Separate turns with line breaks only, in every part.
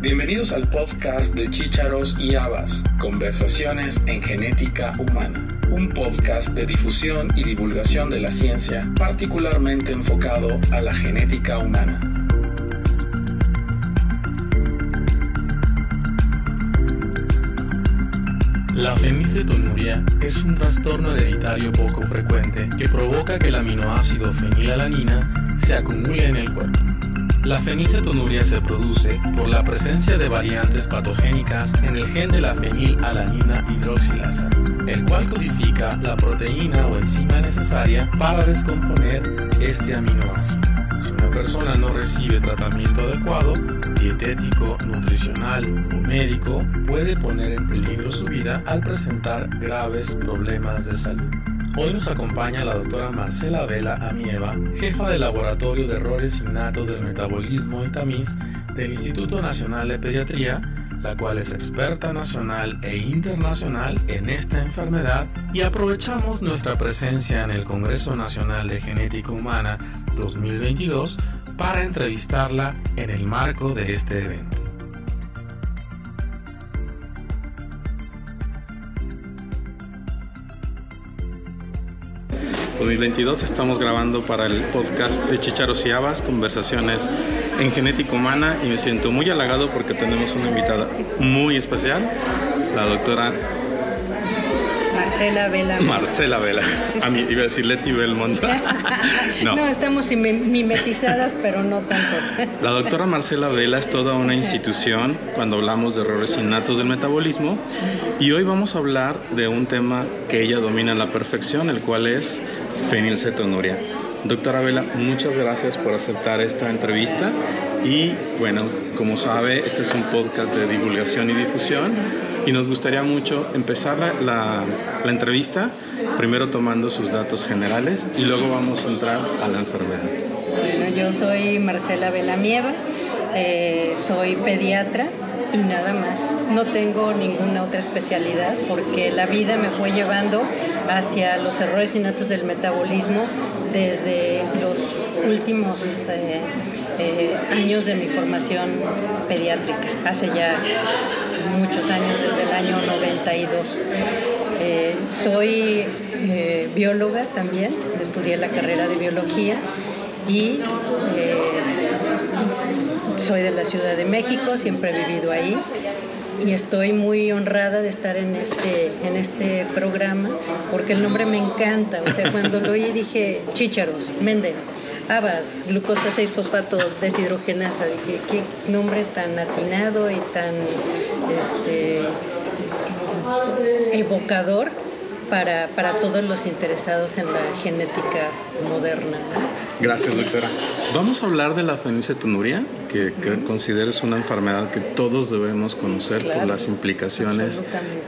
Bienvenidos al podcast de Chícharos y Habas, Conversaciones en Genética Humana, un podcast de difusión y divulgación de la ciencia particularmente enfocado a la genética humana. La fenilcetonuria es un trastorno hereditario poco frecuente que provoca que el aminoácido fenilalanina se acumule en el cuerpo. La fenilcetonuria se produce por la presencia de variantes patogénicas en el gen de la fenilalanina hidroxilasa, el cual codifica la proteína o enzima necesaria para descomponer este aminoácido. Si una persona no recibe tratamiento adecuado, dietético, nutricional o médico, puede poner en peligro su vida al presentar graves problemas de salud. Hoy nos acompaña la doctora Marcela Vela Amieva, jefa del Laboratorio de Errores Innatos del Metabolismo y Tamiz del Instituto Nacional de Pediatría, la cual es experta nacional e internacional en esta enfermedad y aprovechamos nuestra presencia en el Congreso Nacional de Genética Humana 2022 para entrevistarla en el marco de este evento. 2022 estamos grabando para el podcast de Chicharos y Habas, conversaciones en genética humana y me siento muy halagado porque tenemos una invitada muy especial, la doctora
Marcela Vela.
Marcela Vela. A mí iba a decir Leti Belmont.
no. no, estamos mimetizadas, pero no tanto.
La doctora Marcela Vela es toda una institución cuando hablamos de errores innatos del metabolismo y hoy vamos a hablar de un tema que ella domina a la perfección, el cual es fenilcetonuria. Doctora Vela, muchas gracias por aceptar esta entrevista y bueno, como sabe, este es un podcast de divulgación y difusión y nos gustaría mucho empezar la, la, entrevista primero tomando sus datos generales y luego vamos a entrar a la enfermedad.
Bueno, yo soy Marcela Velamieva, eh, soy pediatra y nada más. No tengo ninguna otra especialidad porque la vida me fue llevando hacia los errores innatos del metabolismo desde los últimos eh, eh, años de mi formación pediátrica, hace ya muchos años, desde el año 92. Eh, soy bióloga también, estudié la carrera de biología y soy de la Ciudad de México, siempre he vivido ahí y estoy muy honrada de estar en este, en este programa porque el nombre me encanta. O sea, cuando lo oí dije, chícharos, Mendel habas, glucosa 6-fosfato deshidrogenasa. Dije, qué nombre tan atinado y tan este, evocador para, para, todos los interesados en la genética moderna.
Gracias, doctora. Vamos a hablar de la fenilcetonuria, que, que consideres una enfermedad que todos debemos conocer por las implicaciones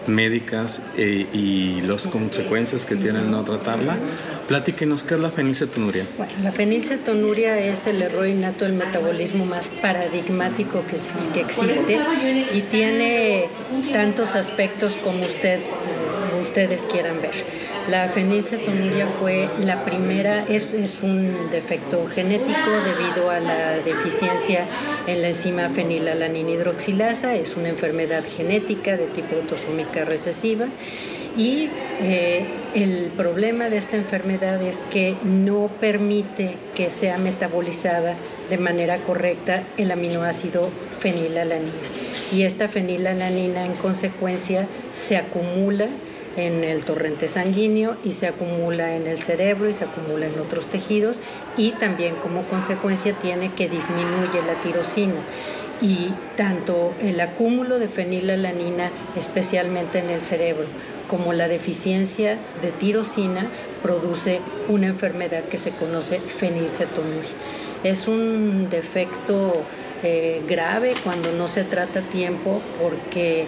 médicas e, y las consecuencias que tienen no tratarla. Platíquenos, ¿qué es la fenilcetonuria?
Bueno, la fenilcetonuria es el error innato del metabolismo más paradigmático que, que existe y tiene tantos aspectos como usted ustedes quieran ver. La fenilcetonuria fue la primera, es, es, un defecto genético debido a la deficiencia en la enzima fenilalanina hidroxilasa, es una enfermedad genética de tipo autosómica recesiva y eh, el problema de esta enfermedad es que no permite que sea metabolizada de manera correcta el aminoácido fenilalanina. Y esta fenilalanina en consecuencia se acumula en el torrente sanguíneo y se acumula en el cerebro y se acumula en otros tejidos y también como consecuencia tiene que disminuye la tirosina y tanto el acúmulo de fenilalanina, especialmente en el cerebro, como la deficiencia de tirosina produce una enfermedad que se conoce fenilcetonuria. Es un defecto eh, grave cuando no se trata a tiempo porque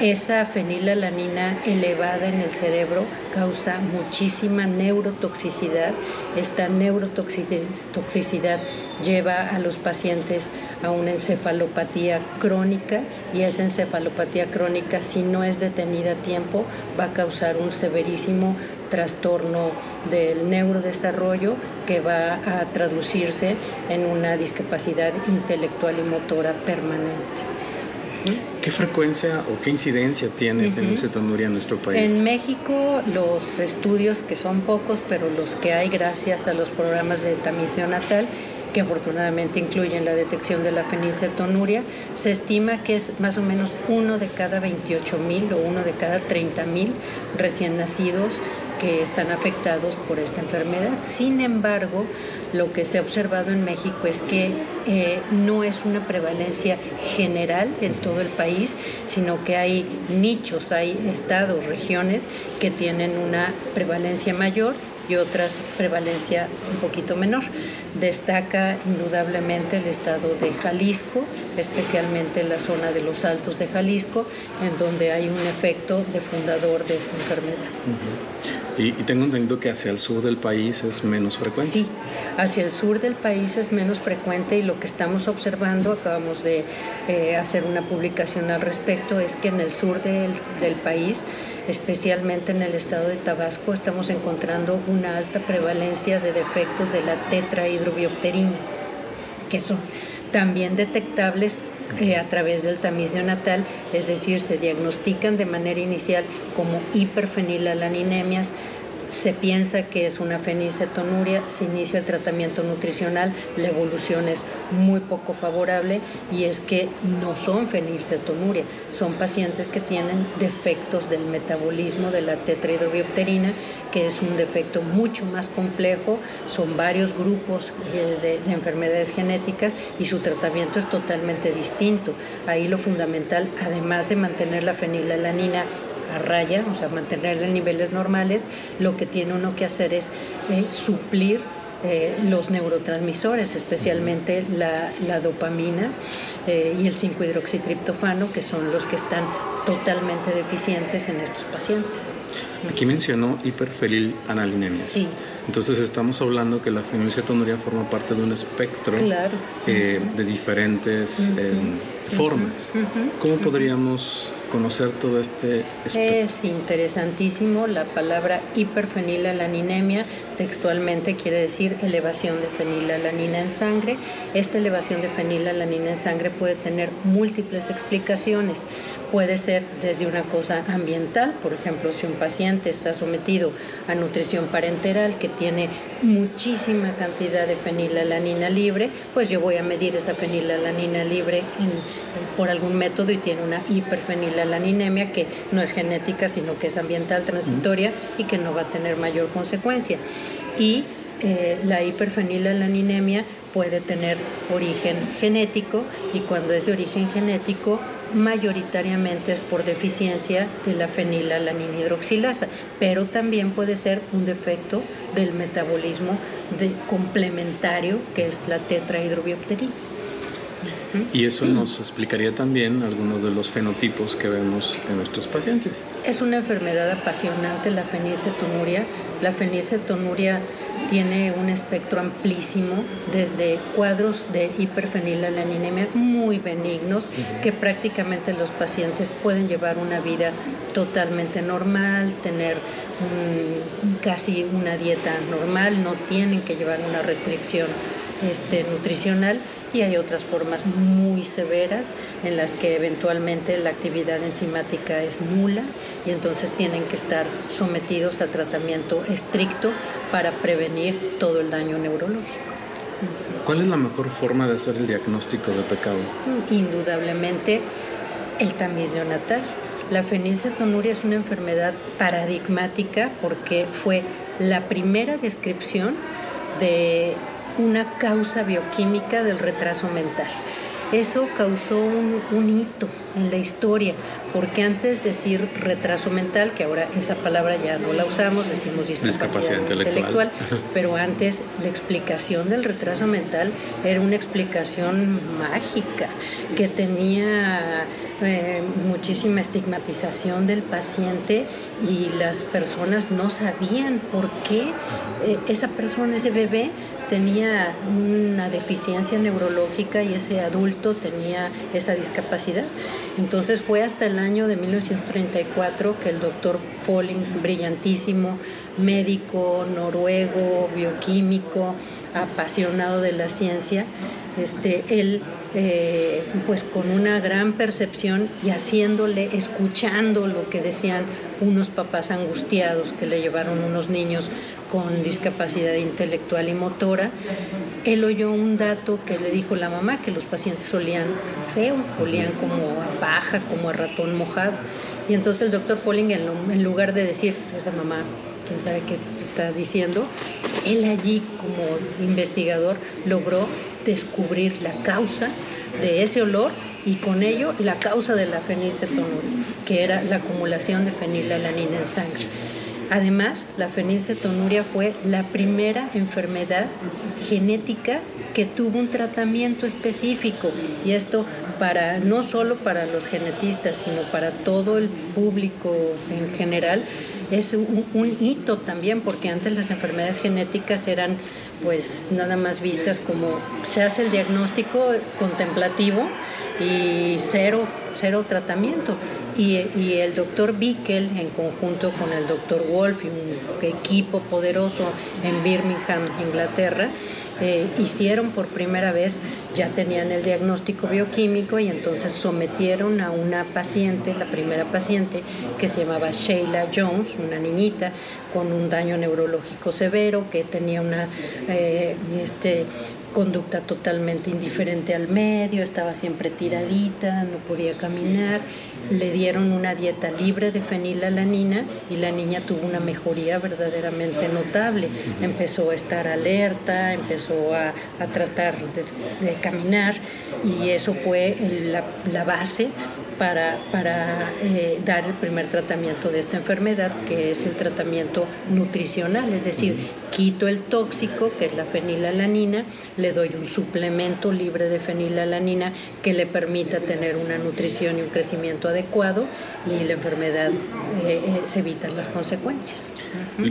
esta fenilalanina elevada en el cerebro causa muchísima neurotoxicidad. Esta neurotoxicidad lleva a los pacientes a una encefalopatía crónica y esa encefalopatía crónica, si no es detenida a tiempo, va a causar un severísimo trastorno del neurodesarrollo que va a traducirse en una discapacidad intelectual y motora permanente.
¿Qué frecuencia o qué incidencia tiene fenilcetonuria en nuestro país?
En México los estudios, que son pocos, pero los que hay gracias a los programas de tamiz natal, que afortunadamente incluyen la detección de la fenilcetonuria, se estima que es más o menos uno de cada 28 mil o uno de cada 30 mil recién nacidos que están afectados por esta enfermedad. Sin embargo, lo que se ha observado en México es que eh, no es una prevalencia general en todo el país, sino que hay nichos, hay estados, regiones que tienen una prevalencia mayor y otras prevalencia un poquito menor. Destaca indudablemente el estado de Jalisco, especialmente la zona de los Altos de Jalisco, en donde hay un efecto de fundador de esta enfermedad.
Y, tengo entendido que hacia el sur del país es menos frecuente.
Sí, hacia el sur del país es menos frecuente y lo que estamos observando, acabamos de eh, hacer una publicación al respecto, es que en el sur del, del país especialmente en el estado de Tabasco, estamos encontrando una alta prevalencia de defectos de la tetrahidrobiopterina, que son también detectables eh, a través del tamiz neonatal, es decir, se diagnostican de manera inicial como hiperfenilalaniniemias se piensa que es una fenilcetonuria, se inicia el tratamiento nutricional, la evolución es muy poco favorable y es que no son fenilcetonuria, son pacientes que tienen defectos del metabolismo de la tetrahidrobiopterina, que es un defecto mucho más complejo, son varios grupos eh, de enfermedades genéticas y su tratamiento es totalmente distinto. Ahí lo fundamental, además de mantener la fenilalanina a raya, o sea, mantenerla en niveles normales, lo que tiene uno que hacer es eh, suplir eh, los neurotransmisores, especialmente la, dopamina eh, y el 5-hidroxitriptofano, que son los que están totalmente deficientes en estos pacientes.
Aquí mencionó hiperfenilaninemia.
Sí.
Entonces estamos hablando que la fenilcetonuria forma parte de un espectro de diferentes formas. ¿Cómo podríamos conocer todo este
Es interesantísimo. La palabra hiperfenilalaninемia textualmente quiere decir elevación de fenilalanina en sangre. Esta elevación de fenilalanina en sangre puede tener múltiples explicaciones. Puede ser desde una cosa ambiental, por ejemplo, si un paciente está sometido a nutrición parenteral que tiene muchísima cantidad de fenilalanina libre, pues yo voy a medir esa fenilalanina libre por algún método y tiene una hiperfenilalaninemia que no es genética, sino que es ambiental transitoria y que no va a tener mayor consecuencia. Y eh, la hiperfenilalaninemia puede tener origen genético y cuando es de origen genético mayoritariamente es por deficiencia de la fenilalanina-hidroxilasa, pero también puede ser un defecto del metabolismo de complementario que es la tetrahidrobiopterina.
Y eso nos explicaría también algunos de los fenotipos que vemos en nuestros pacientes.
Es una enfermedad apasionante la fenilcetonuria. La fenilcetonuria tiene un espectro amplísimo, desde cuadros de hiperfenilalaninемia muy benignos, que prácticamente los pacientes pueden llevar una vida totalmente normal, tener casi una dieta normal, no tienen que llevar una restricción este, nutricional y hay otras formas muy severas en las que eventualmente la actividad enzimática es nula y entonces tienen que estar sometidos a tratamiento estricto para prevenir todo el daño neurológico.
¿Cuál es la mejor forma de hacer el diagnóstico de pecado?
Indudablemente el tamiz neonatal. La fenilcetonuria es una enfermedad paradigmática porque fue la primera descripción de una causa bioquímica del retraso mental. Eso causó un, hito en la historia, porque antes de decir retraso mental, que ahora esa palabra ya no la usamos, decimos discapacidad, intelectual, pero antes la explicación del retraso mental era una explicación mágica, que tenía eh, muchísima estigmatización del paciente y las personas no sabían por qué eh, esa persona, ese bebé, tenía una deficiencia neurológica y ese adulto tenía esa discapacidad. Entonces fue hasta el año de 1934 que el doctor Folling, brillantísimo médico noruego, bioquímico, apasionado de la ciencia, este, él eh, pues con una gran percepción y haciéndole, escuchando lo que decían unos papás angustiados que le llevaron unos niños con discapacidad intelectual y motora, él oyó un dato que le dijo la mamá, que los pacientes olían feo, olían como a paja, como a ratón mojado. Y entonces el doctor Folling, en lugar de decir, esa mamá, quién sabe qué está diciendo, él allí como investigador logró descubrir la causa de ese olor y con ello la causa de la fenilcetonuria, que era la acumulación de fenilalanina en sangre. Además, la fenilcetonuria fue la primera enfermedad genética que tuvo un tratamiento específico y esto para no solo para los genetistas, sino para todo el público en general es un, hito también porque antes las enfermedades genéticas eran pues nada más vistas como se hace el diagnóstico contemplativo y cero, cero tratamiento. Y, el doctor Bickel, en conjunto con el doctor Wolf y un equipo poderoso en Birmingham, Inglaterra, eh, hicieron por primera vez, ya tenían el diagnóstico bioquímico y entonces sometieron a una paciente, la primera paciente, que se llamaba Sheila Jones, una niñita con un daño neurológico severo, que tenía una eh, este, conducta totalmente indiferente al medio, estaba siempre tiradita, no podía caminar. Le dieron una dieta libre de fenilalanina y la niña tuvo una mejoría verdaderamente notable. Empezó a estar alerta, empezó a, tratar de, caminar y eso fue la, base para, para eh, dar el primer tratamiento de esta enfermedad, que es el tratamiento nutricional, es decir, quito el tóxico, que es la fenilalanina, le doy un suplemento libre de fenilalanina que le permita tener una nutrición y un crecimiento adecuado y la enfermedad eh, eh, se evitan las consecuencias.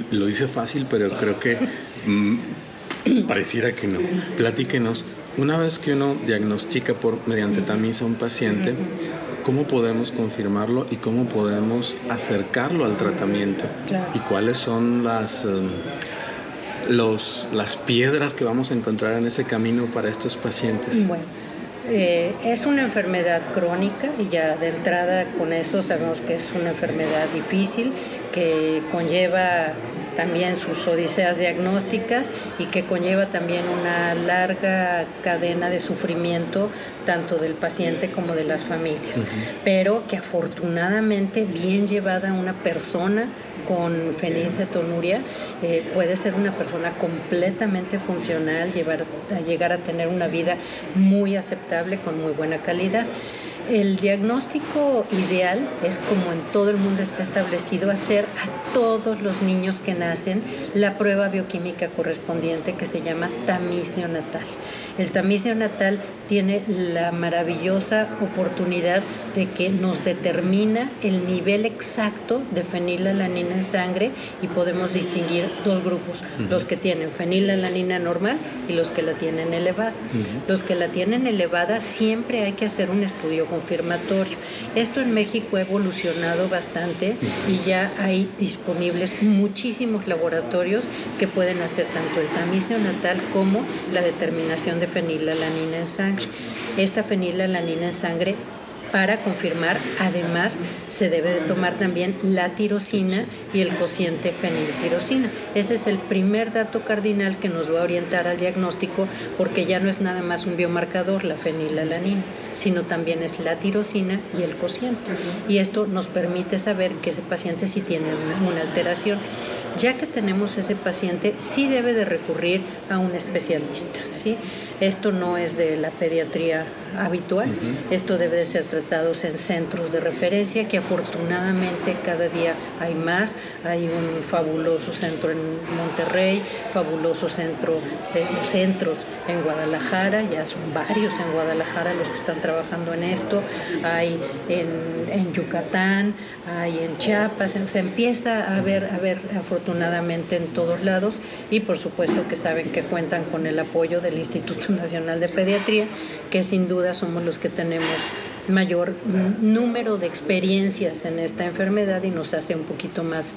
Lo dice fácil, pero creo que mm, pareciera que no. Platíquenos, una vez que uno diagnostica por mediante tamiza a un paciente, ¿cómo podemos confirmarlo y cómo podemos acercarlo al tratamiento? ¿Y cuáles son las... Em, los, las piedras que vamos a encontrar en ese camino para estos pacientes?
Bueno, eh, es una enfermedad crónica y ya de entrada con eso sabemos que es una enfermedad difícil que conlleva también sus odiseas diagnósticas y que conlleva también una larga cadena de sufrimiento tanto del paciente como de las familias, pero que afortunadamente bien llevada una persona con fenilcetonuria eh, puede ser una persona completamente funcional, llevar, a llegar a tener una vida muy aceptable con muy buena calidad. El diagnóstico ideal es como en todo el mundo está establecido hacer a todos los niños que nacen la prueba bioquímica correspondiente que se llama tamiz neonatal. El tamiz neonatal tiene la maravillosa oportunidad de que nos determina el nivel exacto de fenilalanina en sangre y podemos distinguir dos grupos, los que tienen fenilalanina normal y los que la tienen elevada. Los que la tienen elevada siempre hay que hacer un estudio confirmatorio. Esto en México ha evolucionado bastante y ya hay disponibles muchísimos laboratorios que pueden hacer tanto el tamiz neonatal como la determinación de fenilalanina en sangre. Esta fenilalanina en sangre para confirmar, además, se debe de tomar también la tirosina y el cociente feniltirosina. Ese es el primer dato cardinal que nos va a orientar al diagnóstico porque ya no es nada más un biomarcador, la fenilalanina, sino también es la tirosina y el cociente. Y esto nos permite saber que ese paciente sí tiene una, alteración. Ya que tenemos ese paciente, sí debe de recurrir a un especialista. ¿sí? Esto no es de la pediatría habitual, esto debe de ser tratado en centros de referencia, que afortunadamente cada día hay más. Hay un fabuloso centro en Monterrey, fabuloso centro, eh, centros en Guadalajara, ya son varios en Guadalajara los que están trabajando en esto. Hay en, en Yucatán, hay en Chiapas, se empieza a ver, a ver afortunadamente en todos lados. Y por supuesto que saben que cuentan con el apoyo del Instituto Nacional de Pediatría, que sin duda somos los que tenemos mayor número de experiencias en esta enfermedad y nos hace un poquito más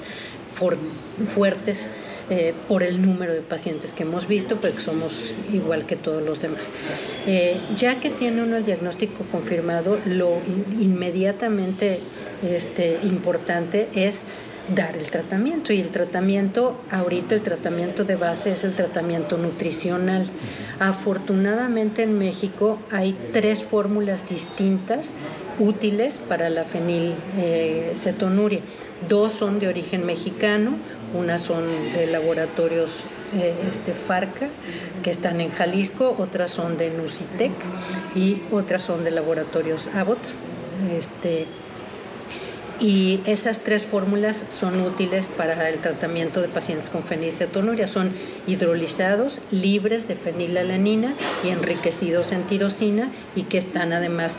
fuertes eh, por el número de pacientes que hemos visto, porque somos igual que todos los demás. Eh, ya que tiene uno el diagnóstico confirmado, lo inmediatamente este, importante es dar el tratamiento. Y el tratamiento ahorita el tratamiento de base es el tratamiento nutricional. Afortunadamente en México hay tres fórmulas distintas útiles para la fenilcetonuria dos son de origen mexicano unas son de laboratorios eh, este, Farca, que están en Jalisco, otras son de Nucitec y otras son de laboratorios Abbott. Este, y esas tres fórmulas son útiles para el tratamiento de pacientes con fenilcetonuria. Son hidrolizados, libres de fenilalanina y enriquecidos en tirosina y que están además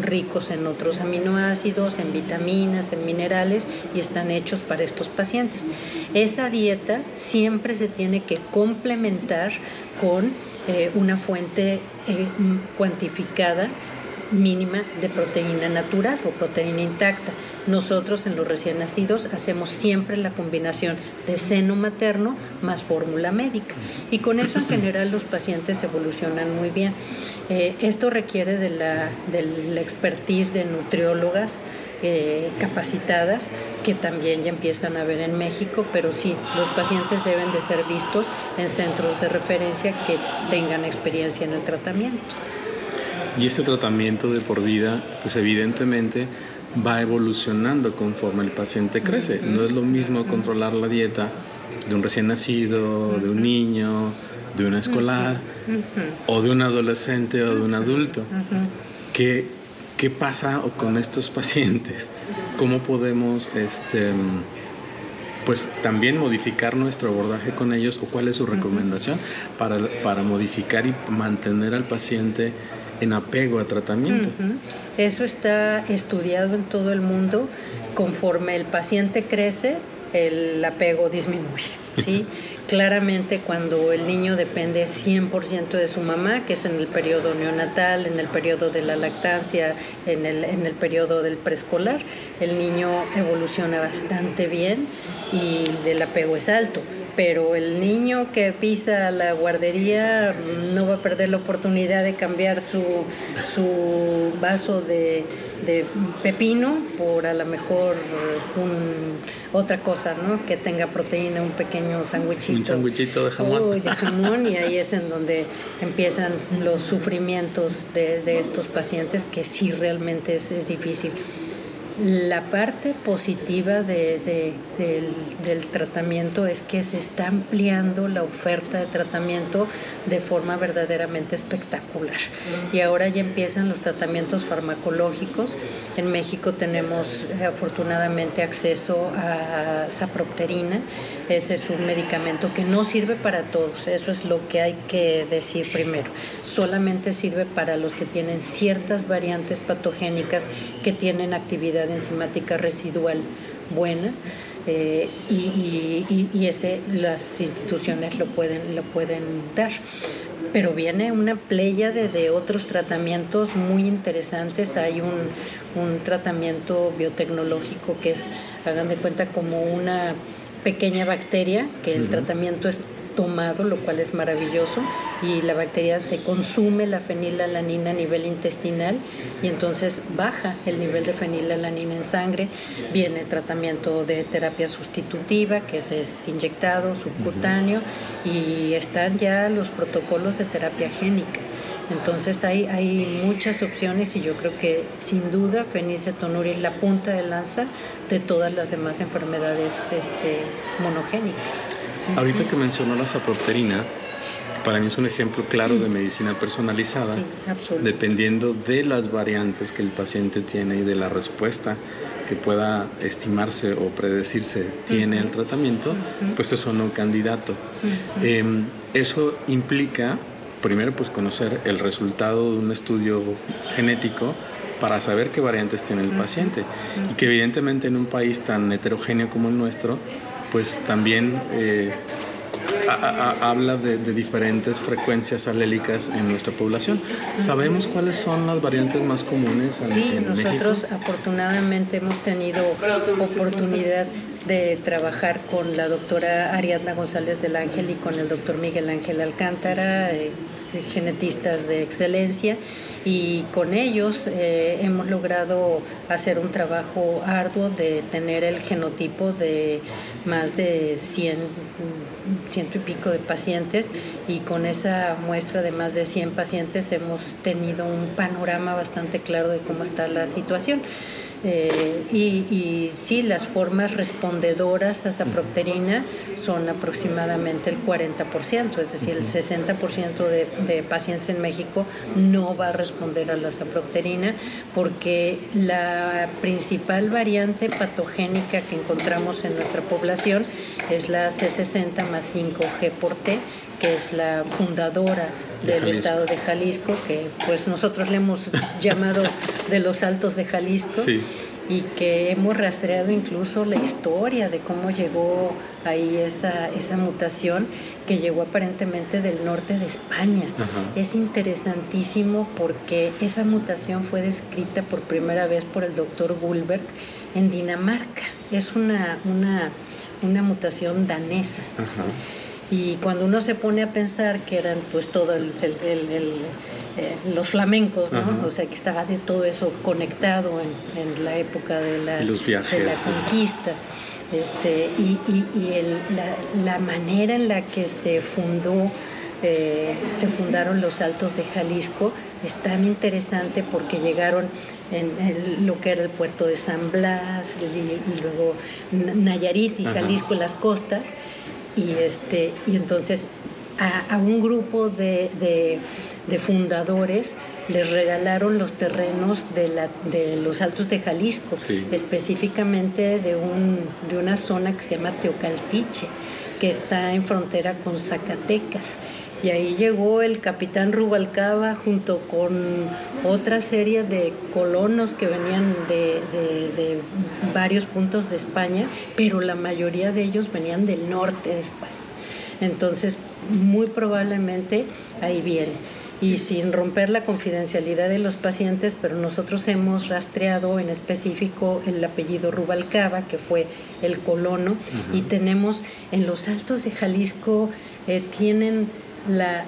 ricos en otros aminoácidos, en vitaminas, en minerales y están hechos para estos pacientes. Esa dieta siempre se tiene que complementar con eh, una fuente eh, cuantificada mínima de proteína natural o proteína intacta. Nosotros en los recién nacidos hacemos siempre la combinación de seno materno más fórmula médica y con eso en general los pacientes evolucionan muy bien. Eh, esto requiere de la, expertise de nutriólogas eh, capacitadas que también ya empiezan a ver en México, pero sí, los pacientes deben de ser vistos en centros de referencia que tengan experiencia en el tratamiento.
Y ese tratamiento de por vida, pues evidentemente va evolucionando conforme el paciente crece. No es lo mismo controlar la dieta de un recién nacido, de un niño, de un escolar, o de un adolescente o de un adulto. ¿Qué, ¿Qué, pasa con estos pacientes? ¿Cómo podemos este, pues también modificar nuestro abordaje con ellos o cuál es su recomendación para, para modificar y mantener al paciente en apego a tratamiento.
Eso está estudiado en todo el mundo. Conforme el paciente crece, el apego disminuye. ¿sí? Claramente cuando el niño depende 100% de su mamá, que es en el periodo neonatal, en el periodo de la lactancia, en el, en el periodo del preescolar, el niño evoluciona bastante bien y el apego es alto pero el niño que pisa la guardería no va a perder la oportunidad de cambiar su, su vaso de, pepino por a lo mejor otra cosa, ¿no? Que tenga proteína, un pequeño sándwichito.
Un sándwichito de jamón.
de jamón y ahí es en donde empiezan los sufrimientos de, de estos pacientes que sí realmente es, es difícil. La parte positiva del, tratamiento es que se está ampliando la oferta de tratamiento de forma verdaderamente espectacular. Y ahora ya empiezan los tratamientos farmacológicos. En México tenemos eh, afortunadamente acceso a saprocterina. Ese es un medicamento que no sirve para todos. Eso es lo que hay que decir primero. Solamente sirve para los que tienen ciertas variantes patogénicas que tienen actividad enzimática residual buena eh, y, ese las instituciones lo pueden, lo pueden dar. Pero viene una playa de, otros tratamientos muy interesantes. Hay un, un tratamiento biotecnológico que es, hagan de cuenta, como una pequeña bacteria, que el tratamiento es tomado, lo cual es maravilloso, y la bacteria se consume la fenilalanina a nivel intestinal y entonces baja el nivel de fenilalanina en sangre, viene tratamiento de terapia sustitutiva, que es, inyectado subcutáneo, y están ya los protocolos de terapia génica. Entonces hay, hay muchas opciones y yo creo que sin duda fenilcetonuria es la punta de lanza de todas las demás enfermedades este, monogénicas.
Ahorita que mencionó la saproterina, para mí es un ejemplo claro de medicina personalizada, dependiendo de las variantes que el paciente tiene y de la respuesta que pueda estimarse o predecirse tiene el tratamiento, pues es un candidato. Em, eso implica, primero, pues conocer el resultado de un estudio genético para saber qué variantes tiene el paciente. Y que evidentemente en un país tan heterogéneo como el nuestro, pues también eh,
habla de, diferentes frecuencias alélicas en nuestra población. ¿Sabemos cuáles son las variantes más comunes?
Sí, nosotros afortunadamente hemos tenido oportunidad de trabajar con la doctora Ariadna González del Ángel y con el doctor Miguel Ángel Alcántara, eh, genetistas de excelencia, y con ellos eh, hemos logrado hacer un trabajo arduo de tener el genotipo de más de 100, y pico de pacientes y con esa muestra de más de 100 pacientes hemos tenido un panorama bastante claro de cómo está la situación. Eh, y, sí, las formas respondedoras a esa procterina son aproximadamente el 40%, es decir, el 60% de, de, pacientes en México no va a responder a la saprocterina porque la principal variante patogénica que encontramos en nuestra población es la C60 más 5G por T, que es la fundadora del estado de Jalisco, que pues nosotros le hemos llamado de los altos de Jalisco. Y que hemos rastreado incluso la historia de cómo llegó ahí esa, esa mutación que llegó aparentemente del norte de España. Es interesantísimo porque esa mutación fue descrita por primera vez por el doctor Gulberg en Dinamarca. Es una, una, una mutación danesa. Y cuando uno se pone a pensar que eran pues todo el, eh, los flamencos, ¿no? O sea, que estaba de todo eso conectado en, la época de la, de la conquista. Este, y, y, la, manera en la que se fundó, eh, se fundaron los Altos de Jalisco es tan interesante porque llegaron en, lo que era el puerto de San Blas y, luego Nayarit y Jalisco, las costas, y, este, y entonces a, un grupo de, fundadores les regalaron los terrenos de, la, de los Altos de Jalisco, específicamente de, un, de una zona que se llama Teocaltiche, que está en frontera con Zacatecas. Y ahí llegó el capitán Rubalcaba junto con otra serie de colonos que venían de, de, varios puntos de España, pero la mayoría de ellos venían del norte de España. Entonces, muy probablemente ahí viene. Y sin romper la confidencialidad de los pacientes, pero nosotros hemos rastreado en específico el apellido Rubalcaba, que fue el colono, y tenemos en los altos de Jalisco, eh, tienen la,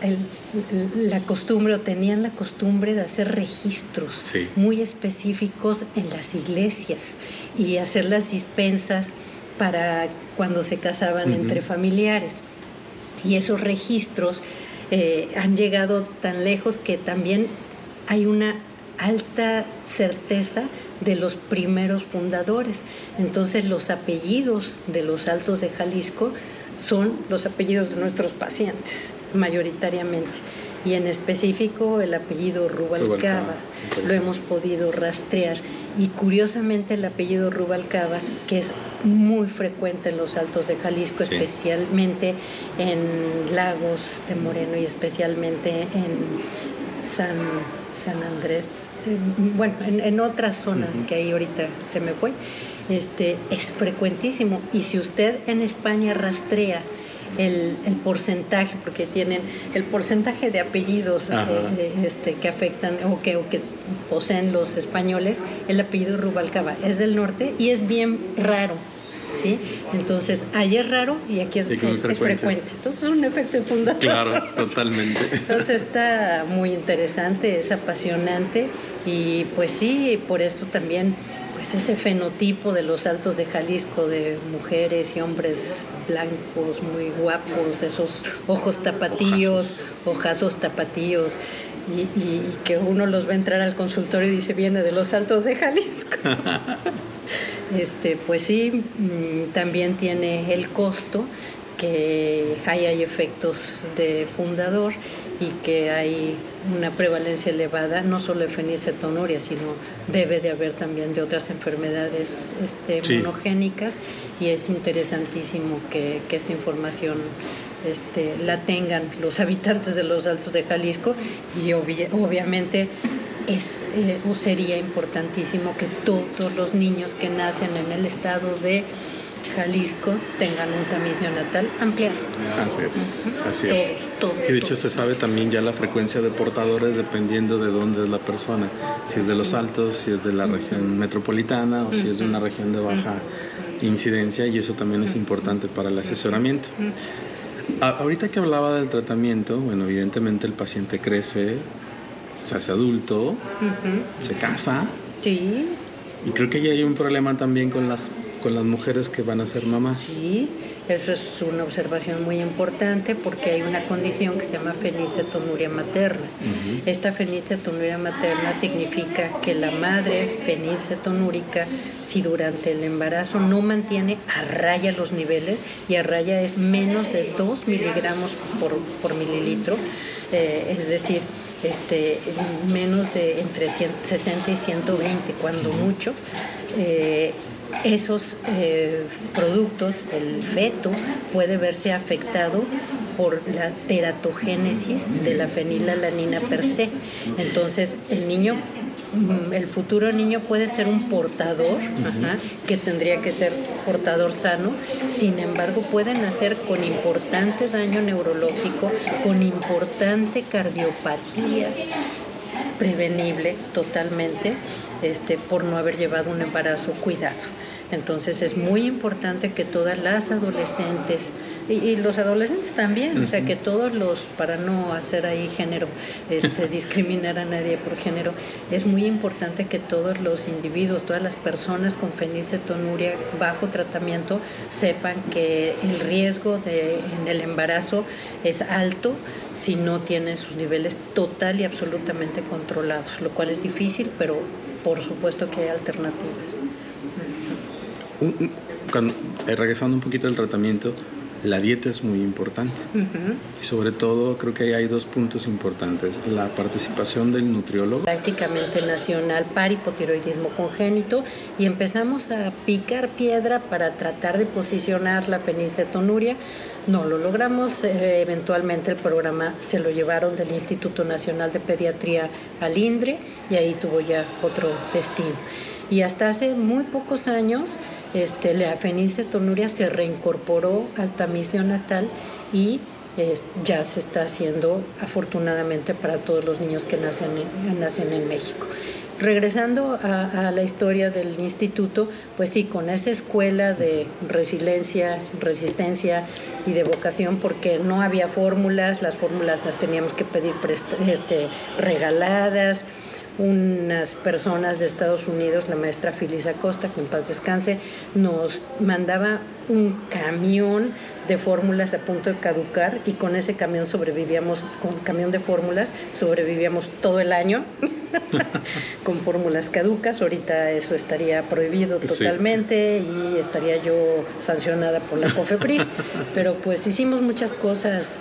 la, costumbre o tenían la costumbre de hacer registros muy específicos en las iglesias y hacer las dispensas para cuando se casaban entre familiares. Y esos registros eh, han llegado tan lejos que también hay una alta certeza de los primeros fundadores. Entonces los apellidos de los altos de Jalisco son los apellidos de nuestros pacientes mayoritariamente. Y en específico el apellido Rubalcaba lo hemos podido rastrear. Y curiosamente el apellido Rubalcaba, que es muy frecuente en los altos de Jalisco, especialmente en Lagos de Moreno y especialmente en San, San Andrés, bueno, en, otra zona que ahí ahorita se me fue, este, es frecuentísimo. Y si usted en España rastrea el, porcentaje, porque tienen el porcentaje de apellidos eh, este, que afectan o que, o que poseen los españoles, el apellido Rubalcaba es del norte y es bien raro. ¿Sí? Entonces, ahí es raro y aquí es, frecuente. Entonces, es un efecto de fundación.
Claro, totalmente.
Entonces, está muy interesante, es apasionante y pues sí, por eso también pues ese fenotipo de los altos de Jalisco, de mujeres y hombres blancos, muy guapos, esos ojos tapatíos, ojazos, tapatíos, y, que uno los ve entrar al consultorio y dice, viene de los altos de Jalisco. este, pues sí, mm, también tiene el costo que ahí hay efectos de fundador y que hay una prevalencia elevada, no solo de fenilcetonuria, sino debe de haber también de otras enfermedades este, monogénicas y es interesantísimo que, esta información este, la tengan los habitantes de los Altos de Jalisco y obviamente es, eh, sería importantísimo que todos los niños que nacen en el estado de Jalisco tengan un tamiz neonatal ampliado.
Así es, así es. y de hecho se sabe también ya la frecuencia de portadores dependiendo de dónde es la persona, si es de los altos, si es de la región metropolitana o si es de una región de baja incidencia y eso también es importante para el asesoramiento. ahorita que hablaba del tratamiento, bueno, evidentemente el paciente crece, se hace adulto, se casa.
Sí.
Y creo que ya hay un problema también con las con las mujeres que van a ser mamás.
Sí, eso es una observación muy importante porque hay una condición que se llama fenicetonuria materna. Esta fenicetonuria materna significa que la madre fenicetonúrica, si durante el embarazo no mantiene a raya los niveles, y a raya es menos de 2 miligramos por, mililitro, eh, es decir, este, menos de entre 60 y 120, cuando mucho, eh, esos eh, productos, el feto, puede verse afectado por la teratogénesis de la fenilalanina per se. Entonces, el niño, mm, el futuro niño puede ser un portador, que tendría que ser portador sano, sin embargo, puede nacer con importante daño neurológico, con importante cardiopatía prevenible totalmente este, por no haber llevado un embarazo cuidado. Entonces es muy importante que todas las adolescentes y, los adolescentes también, o sea que todos los, para no hacer ahí género, este, discriminar a nadie por género, es muy importante que todos los individuos, todas las personas con fenilcetonuria bajo tratamiento sepan que el riesgo de, en el embarazo es alto si no tienen sus niveles total y absolutamente controlados, lo cual es difícil, pero por supuesto que hay alternativas.
Eh, regresando un poquito al tratamiento, la dieta es muy importante. Y sobre todo creo que ahí hay dos puntos importantes. La participación del nutriólogo.
Prácticamente nacional para hipotiroidismo congénito y empezamos a picar piedra para tratar de posicionar la fenicetonuria. No lo logramos. Eh, eventualmente el programa se lo llevaron del Instituto Nacional de Pediatría al INDRE y ahí tuvo ya otro destino. Y hasta hace muy pocos años este, la fenilcetonuria se reincorporó al tamiz neonatal y ya se está haciendo afortunadamente para todos los niños que nacen en, nacen en México. Regresando a, la historia del instituto, pues sí, con esa escuela de resiliencia, resistencia y de vocación, porque no había fórmulas, las fórmulas las teníamos que pedir este, regaladas, unas personas de Estados Unidos, la maestra Feliz Acosta, que en paz descanse, nos mandaba un camión de fórmulas a punto de caducar y con ese camión sobrevivíamos, con camión de fórmulas, sobrevivíamos todo el año con fórmulas caducas. Ahorita eso estaría prohibido totalmente y estaría yo sancionada por la COFEPRIS, pero pues hicimos muchas cosas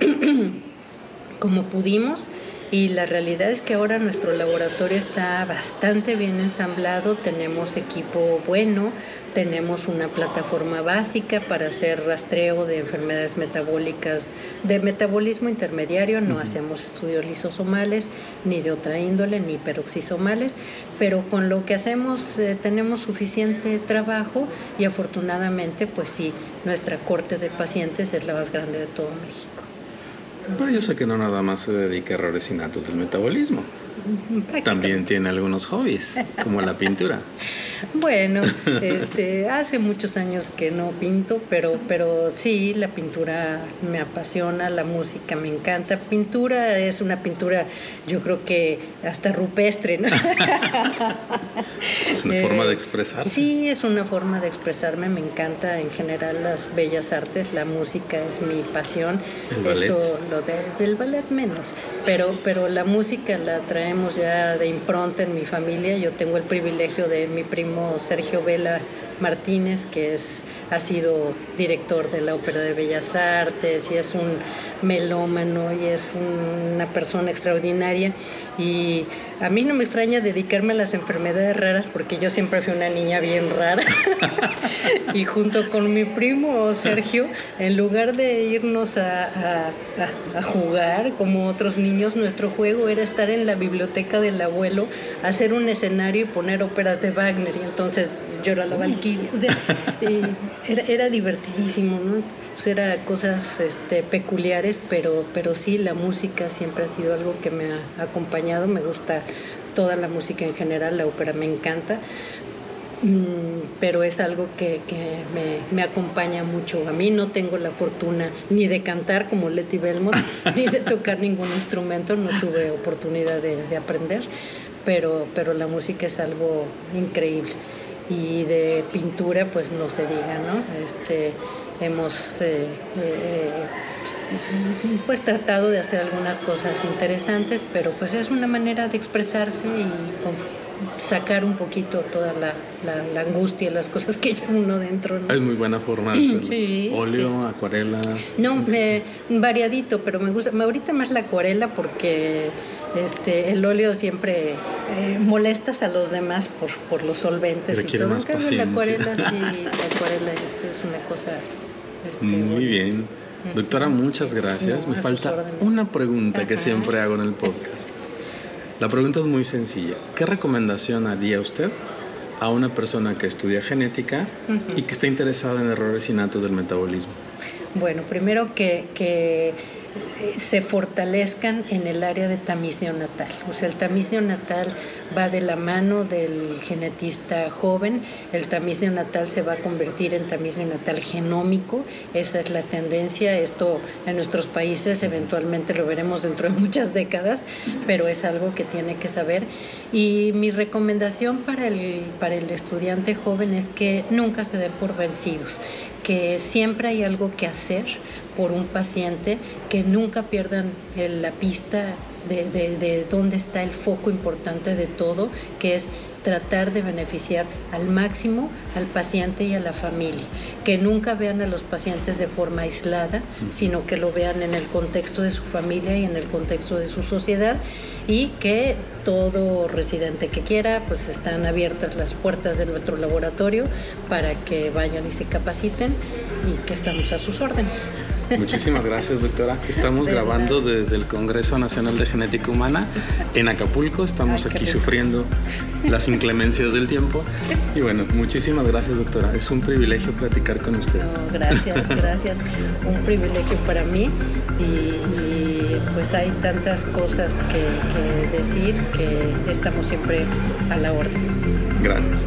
como pudimos y la realidad es que ahora nuestro laboratorio está bastante bien ensamblado, tenemos equipo bueno, tenemos una plataforma básica para hacer rastreo de enfermedades metabólicas de metabolismo intermediario, no hacemos estudios lisosomales ni de otra índole ni peroxisomales, pero con lo que hacemos eh, tenemos suficiente trabajo y afortunadamente pues sí, nuestra corte de pacientes es la más grande de todo México.
Pero yo sé que no nada más se dedica a errores innatos del metabolismo. También tiene algunos hobbies, como la pintura.
Bueno, este, hace muchos años que no pinto, pero, pero sí, la pintura me apasiona, la música me encanta. Pintura es una pintura, yo creo que hasta rupestre, ¿no?
es una forma de expresarse.
Sí, es una forma de expresarme. Me encanta en general las bellas artes, la música es mi pasión.
El ballet. Eso,
lo de, el ballet menos, pero, pero la música la ya de impronta en mi familia. Yo tengo el privilegio de mi primo Sergio Vela Martínez, que es, ha sido director de la Ópera de Bellas Artes y es un melómano y es una persona extraordinaria. Y a mí no me extraña dedicarme a las enfermedades raras porque yo siempre fui una niña bien rara. y junto con mi primo Sergio, en lugar de irnos a, jugar como otros niños, nuestro juego era estar en la biblioteca del abuelo, hacer un escenario y poner óperas de Wagner. Y entonces llora la valquiria. O sea, era, era, divertidísimo, ¿no? Pues era cosas este, peculiares, pero, pero sí, la música siempre ha sido algo que me ha acompañado. Me gusta toda la música en general, la ópera me encanta. Mm, pero es algo que, me, acompaña mucho. A mí no tengo la fortuna ni de cantar como Letty Belmont, ni de tocar ningún instrumento, no tuve oportunidad de, aprender, pero, pero la música es algo increíble. Y de pintura, pues no se diga, ¿no? Este, hemos eh, eh, pues tratado de hacer algunas cosas interesantes, pero pues es una manera de expresarse y sacar un poquito toda la, la, angustia, las cosas que lleva uno dentro.
Es muy buena forma de hacerlo. Óleo, acuarela.
No, variadito, pero me gusta, ahorita más la acuarela porque este, el óleo siempre eh, molestas a los demás por, por los solventes
y todo. Más la
acuarela sí, la acuarela es, una cosa.
Este, muy bien. Doctora, muchas gracias. Me falta una pregunta que siempre hago en el podcast. La pregunta es muy sencilla. ¿Qué recomendación haría usted a una persona que estudia genética y que está interesada en errores innatos del metabolismo?
Bueno, primero que, que se fortalezcan en el área de tamiz neonatal. O sea, el tamiz neonatal va de la mano del genetista joven, el tamiz neonatal se va a convertir en tamiz neonatal genómico, esa es la tendencia, esto en nuestros países eventualmente lo veremos dentro de muchas décadas, pero es algo que tiene que saber. Y mi recomendación para el, para el estudiante joven es que nunca se den por vencidos, que siempre hay algo que hacer por un paciente, que nunca pierdan la pista de, de, dónde está el foco importante de todo, que es tratar de beneficiar al máximo al paciente y a la familia, que nunca vean a los pacientes de forma aislada, sino que lo vean en el contexto de su familia y en el contexto de su sociedad y que todo residente que quiera, pues están abiertas las puertas de nuestro laboratorio para que vayan y se capaciten y que estamos a sus órdenes.
Muchísimas gracias, doctora. Estamos grabando desde el Congreso Nacional de Genética Humana en Acapulco. Estamos aquí sufriendo las inclemencias del tiempo. Y bueno, muchísimas gracias, doctora. Es un privilegio platicar con usted.
gracias, gracias. Un privilegio para mí. Y, pues hay tantas cosas que decir que estamos siempre a la orden.
Gracias.